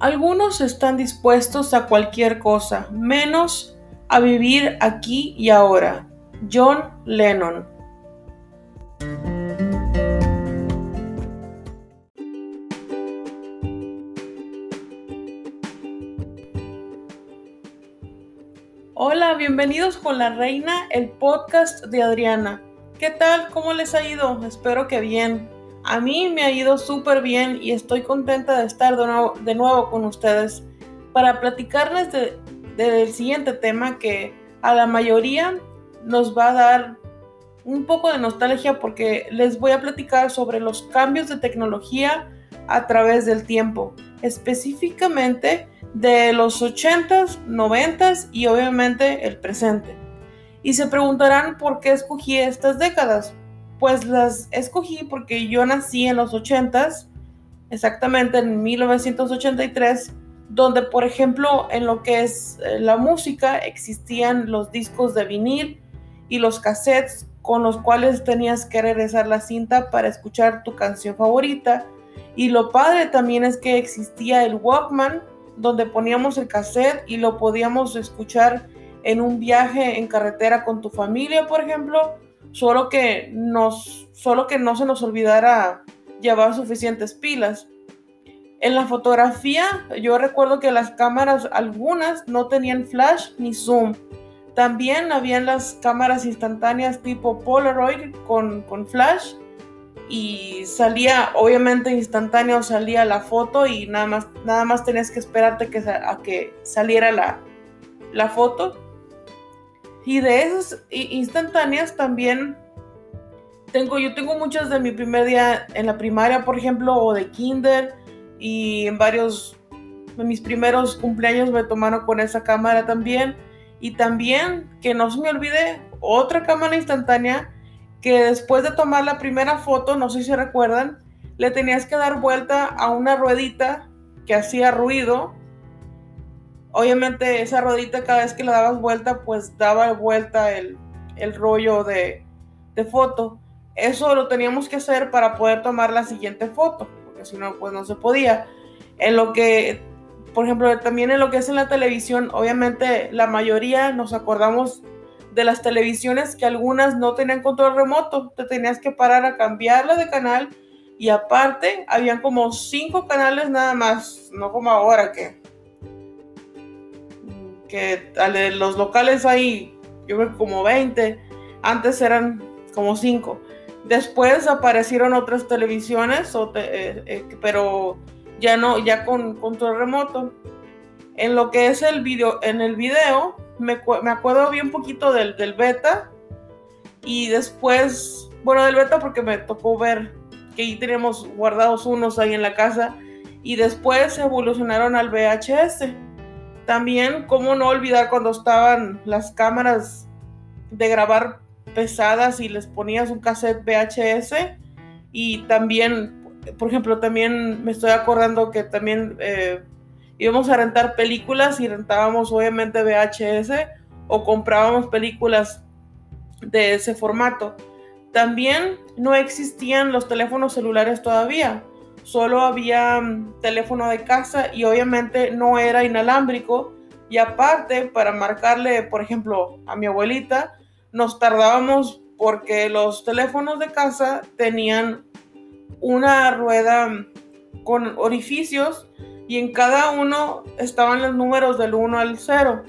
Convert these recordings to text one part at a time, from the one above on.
Algunos están dispuestos a cualquier cosa, menos a vivir aquí y ahora. John Lennon. Hola, bienvenidos con la reina, el podcast de Adriana. ¿Qué tal? ¿Cómo les ha ido? Espero que bien. A mí me ha ido súper bien y estoy contenta de estar de nuevo, con ustedes para platicarles del siguiente tema que a la mayoría nos va a dar un poco de nostalgia porque les voy a platicar sobre los cambios de tecnología a través del tiempo, específicamente de los 80s, 90s y obviamente el presente. Y se preguntarán por qué escogí estas décadas. Pues las escogí porque yo nací en los 80s, exactamente en 1983, donde por ejemplo en lo que es eh, la música existían los discos de vinil y los cassettes con los cuales tenías que regresar la cinta para escuchar tu canción favorita. Y lo padre también es que existía el Walkman, donde poníamos el cassette y lo podíamos escuchar en un viaje en carretera con tu familia, por ejemplo, solo que, nos, solo que no se nos olvidara llevar suficientes pilas. En la fotografía, yo recuerdo que las cámaras, algunas no tenían flash ni zoom. También habían las cámaras instantáneas tipo Polaroid con, con flash y salía, obviamente instantáneo salía la foto y nada más, nada más tenías que esperarte que, a que saliera la, la foto. Y de esas instantáneas también tengo, yo tengo muchas de mi primer día en la primaria, por ejemplo, o de kinder, y en varios de mis primeros cumpleaños me tomaron con esa cámara también. Y también, que no se me olvide, otra cámara instantánea que después de tomar la primera foto, no sé si recuerdan, le tenías que dar vuelta a una ruedita que hacía ruido Obviamente esa rodita cada vez que le dabas vuelta, pues daba vuelta el, rollo de, foto. Eso lo teníamos que hacer para poder tomar la siguiente foto, porque si no, pues no se podía. En lo que, por ejemplo, también en lo que es en la televisión, obviamente la mayoría nos acordamos de las televisiones que algunas no tenían control remoto, te tenías que parar a cambiarla de canal y aparte habían como cinco canales nada más, no como ahora que que los locales hay, yo creo como 20, antes eran como 5. Después aparecieron otras televisiones, eh, eh, pero ya no, ya con control remoto. En lo que es el video, en el video, me, me acuerdo bien poquito del, del beta y después, bueno, del beta porque me tocó ver que ahí teníamos guardados unos ahí en la casa y después evolucionaron al VHS también, cómo no olvidar cuando estaban las cámaras de grabar pesadas y les ponías un cassette VHS. Y también, por ejemplo, también me estoy acordando que también eh, íbamos a rentar películas y rentábamos obviamente VHS o comprábamos películas de ese formato. También no existían los teléfonos celulares todavía solo había mm, teléfono de casa y obviamente no era inalámbrico. Y aparte, para marcarle, por ejemplo, a mi abuelita, nos tardábamos porque los teléfonos de casa tenían una rueda mm, con orificios y en cada uno estaban los números del 1 al 0.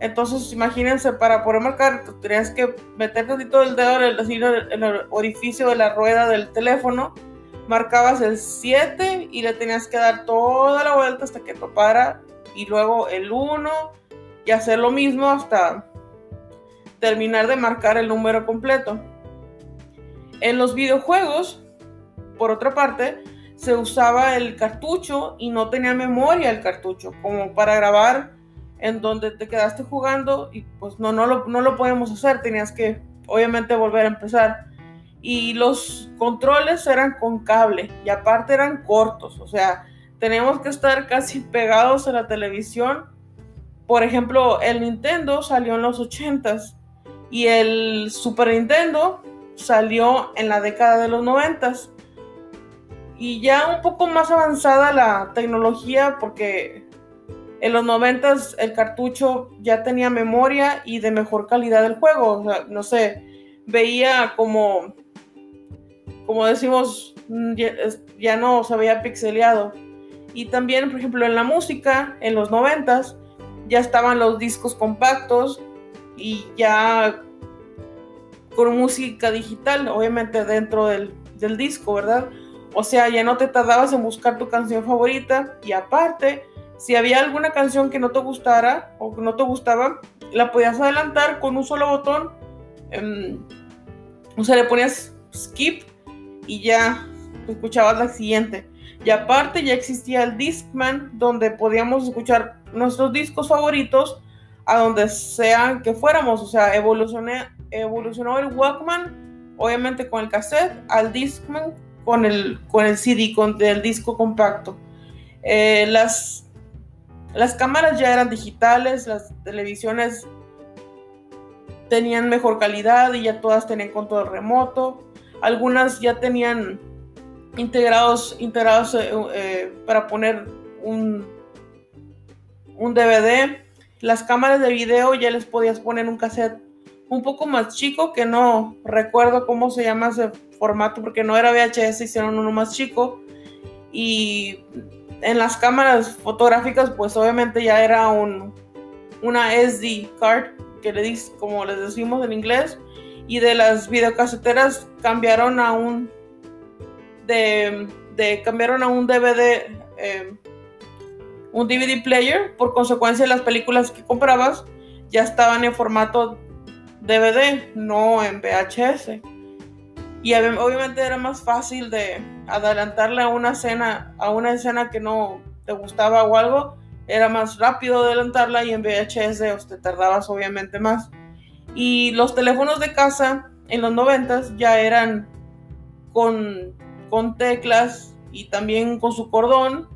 Entonces, imagínense, para poder marcar, tenías que meter todo el dedo en el orificio de la rueda del teléfono marcabas el 7 y le tenías que dar toda la vuelta hasta que topara y luego el 1 y hacer lo mismo hasta terminar de marcar el número completo. En los videojuegos, por otra parte, se usaba el cartucho y no tenía memoria el cartucho, como para grabar en donde te quedaste jugando y pues no, no, lo, no lo podemos hacer, tenías que obviamente volver a empezar y los controles eran con cable y aparte eran cortos, o sea, tenemos que estar casi pegados a la televisión. Por ejemplo, el Nintendo salió en los 80s y el Super Nintendo salió en la década de los 90s. Y ya un poco más avanzada la tecnología porque en los 90 el cartucho ya tenía memoria y de mejor calidad del juego. O sea, no sé, veía como, como decimos, mm, ya, no se veía pixeleado. Y también, por ejemplo, en la música, en los 90 ya estaban los discos compactos y ya con música digital, obviamente dentro del, del disco, ¿verdad? O sea, ya no te tardabas en buscar tu canción favorita y aparte, si había alguna canción que no te gustara o que no te gustaba, la podías adelantar con un solo botón. Em, o sea, le ponías skip y ya escuchabas la siguiente. Y aparte ya existía el Discman donde podíamos escuchar nuestros discos favoritos a donde sea que fuéramos. O sea, evolucionó el Walkman, obviamente con el cassette, al Discman con el, con el CD, con el disco compacto. Eh, las, las cámaras ya eran digitales, las televisiones tenían mejor calidad y ya todas tenían control remoto. Algunas ya tenían integrados, integrados eh, eh, para poner un, un DVD. Las cámaras de video ya les podías poner un cassette un poco más chico que no recuerdo cómo se llama ese formato porque no era VHS, hicieron uno más chico. Y en las cámaras fotográficas, pues obviamente ya era un, una SD card, que le dice, como les decimos en inglés. Y de las videocaseteras cambiaron a un. De, de cambiaron a un DVD. Eh, un DVD player. Por consecuencia, las películas que comprabas ya estaban en formato DVD, no en VHS. Y obviamente era más fácil de adelantarle a una escena, a una escena que no te gustaba o algo, era más rápido adelantarla y en VHS te tardabas obviamente más. Y los teléfonos de casa en los 90 ya eran con, con teclas y también con su cordón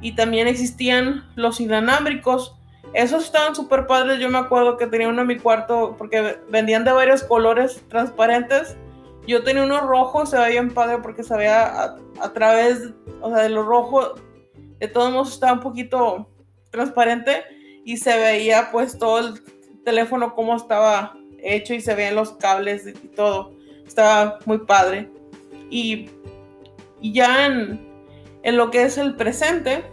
y también existían los inalámbricos. Esos estaban súper padres. Yo me acuerdo que tenía uno en mi cuarto porque vendían de varios colores transparentes yo tenía uno rojo, se veía bien padre porque se veía a, través, o sea, de lo rojo, de todos modos estaba un poquito transparente y se veía pues todo el teléfono como estaba hecho y se veían los cables y todo. Estaba muy padre. Y, ya en, en, lo que es el presente,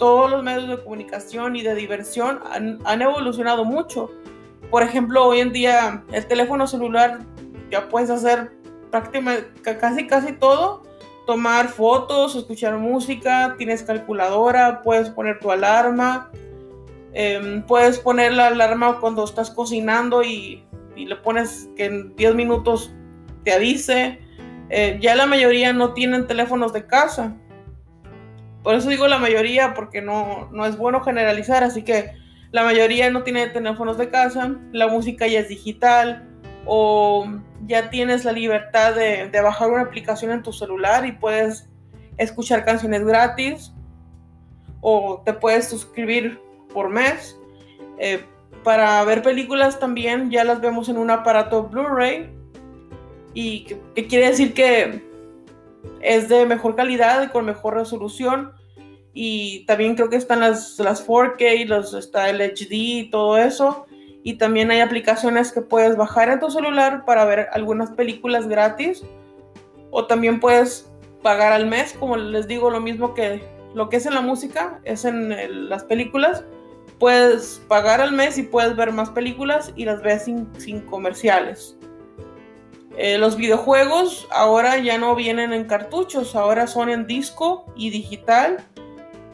todos los medios de comunicación y de diversión han, han evolucionado mucho. Por ejemplo, hoy en día el teléfono celular ya puedes hacer prácticamente casi casi todo, tomar fotos, escuchar música, tienes calculadora, puedes poner tu alarma, em, puedes poner la alarma cuando estás cocinando y, le pones que en 10 minutos te avise. Eh, ya la mayoría no tienen teléfonos de casa. Por eso digo la mayoría, porque no, no es bueno generalizar, así que la mayoría no tiene teléfonos de casa, la música ya es digital, o ya tienes la libertad de, bajar una aplicación en tu celular y puedes escuchar canciones gratis o te puedes suscribir por mes. Eh, para ver películas también ya las vemos en un aparato Blu-ray y que, quiere decir que es de mejor calidad y con mejor resolución y también creo que están las, las 4K, los, está el HD y todo eso y también hay aplicaciones que puedes bajar en tu celular para ver algunas películas gratis o también puedes pagar al mes, como les digo, lo mismo que lo que es en la música, es en las películas. Puedes pagar al mes y puedes ver más películas y las ves sin, comerciales. Eh, los videojuegos ahora ya no vienen en cartuchos, ahora son en disco y digital.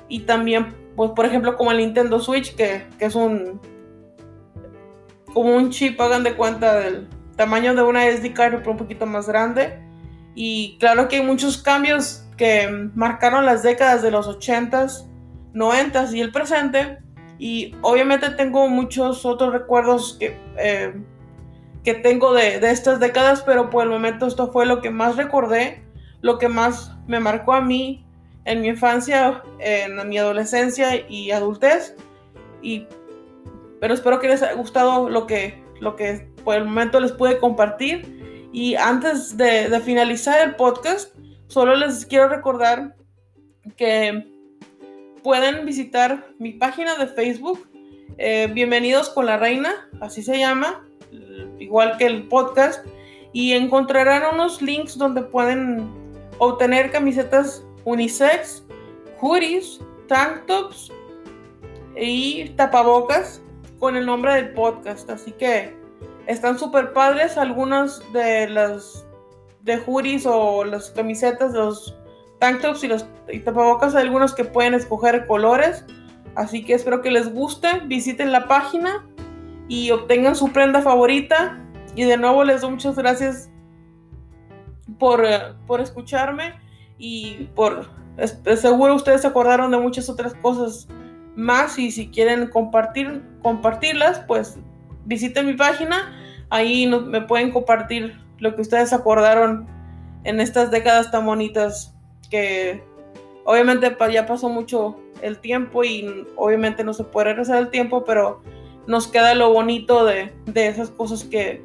Y también, pues por ejemplo, como el Nintendo Switch, que, que es un como un chip, hagan de cuenta del tamaño de una SD card, pero un poquito más grande. Y claro que hay muchos cambios que marcaron las décadas de los 80s, 90s y el presente. Y obviamente tengo muchos otros recuerdos que, eh, que tengo de, de, estas décadas, pero por el momento esto fue lo que más recordé, lo que más me marcó a mí en mi infancia, en mi adolescencia y adultez. Y pero espero que les haya gustado lo que, lo que por el momento les pude compartir. Y antes de, finalizar el podcast, solo les quiero recordar que pueden visitar mi página de Facebook, eh, Bienvenidos con la Reina, así se llama, igual que el podcast, y encontrarán unos links donde pueden obtener camisetas unisex, hoodies, tank tops y tapabocas con el nombre del podcast. Así que están súper padres algunas de las de hoodies o las camisetas, los tank tops y los tapabocas, hay algunos que pueden escoger colores. Así que espero que les guste, visiten la página y obtengan su prenda favorita. Y de nuevo les doy muchas gracias por, eh, por escucharme y por seguro ustedes se acordaron de muchas otras cosas más y si quieren compartir compartirlas pues visiten mi página ahí me pueden compartir lo que ustedes acordaron en estas décadas tan bonitas que obviamente ya pasó mucho el tiempo y obviamente no se puede regresar el tiempo pero nos queda lo bonito de, esas cosas que,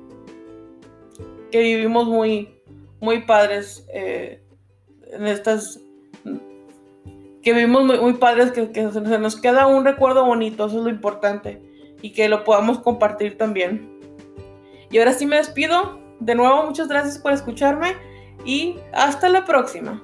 que vivimos muy, muy padres eh, en estas que vivimos muy, padres, que, que, se nos queda un recuerdo bonito, eso es lo importante, y que lo podamos compartir también. Y ahora sí me despido. De nuevo, muchas gracias por escucharme y hasta la próxima.